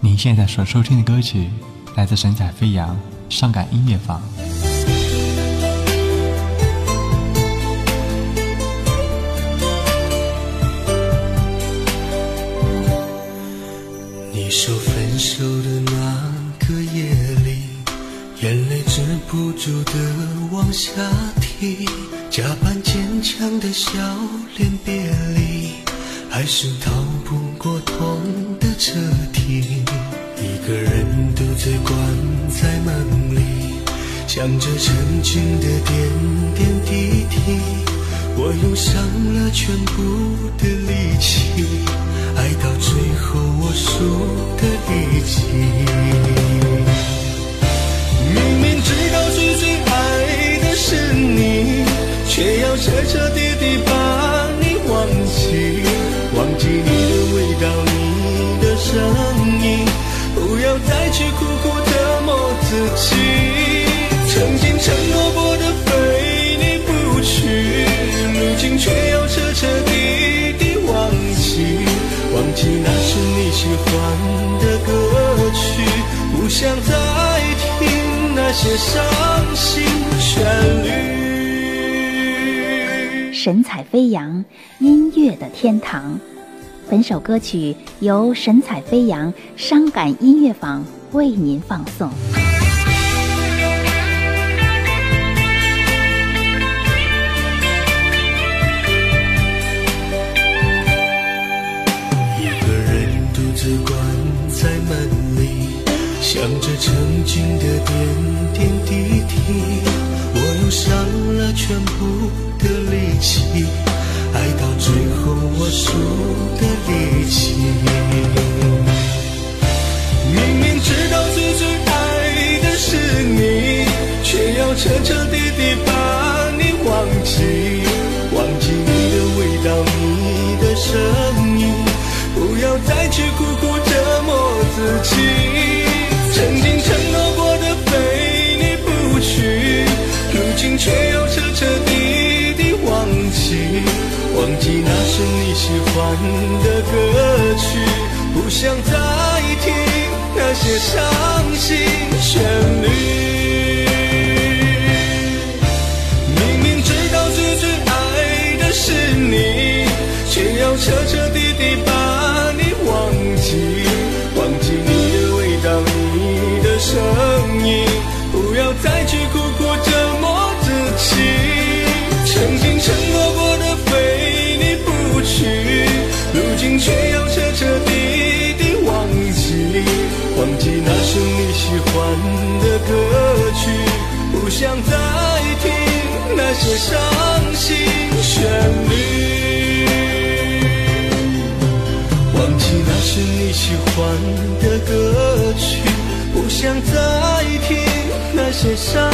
您现在所收听的歌曲来自神采飞扬伤感音乐坊。你说分手的那个夜里，眼泪止不住的往下滴，假扮坚强的笑脸别离，还是逃不过痛的彻底。一个人独自关在梦里，想着曾经的点点滴滴，我用上了全部的力气，爱到自己，曾经承诺过的非你不娶，如今却要彻彻底底忘记，忘记那是你喜欢的歌曲，不想再听那些伤心旋律。神采飞扬，音乐的天堂。本首歌曲由神采飞扬伤感音乐坊为您放送。只关在门里，想着曾经的点点滴滴，我用上了全部的力气，爱到最后我输的力气。明明知道最最爱的是你，却要彻彻再去苦苦折磨自己，曾经承诺过的非你不娶，如今却要彻彻底底忘记，忘记那是你喜欢的歌曲，不想再听那些伤心旋律。明明知道最最爱的是你，却要彻彻想再听那些伤心旋律。忘记那是你喜欢的歌曲，不想再听那些伤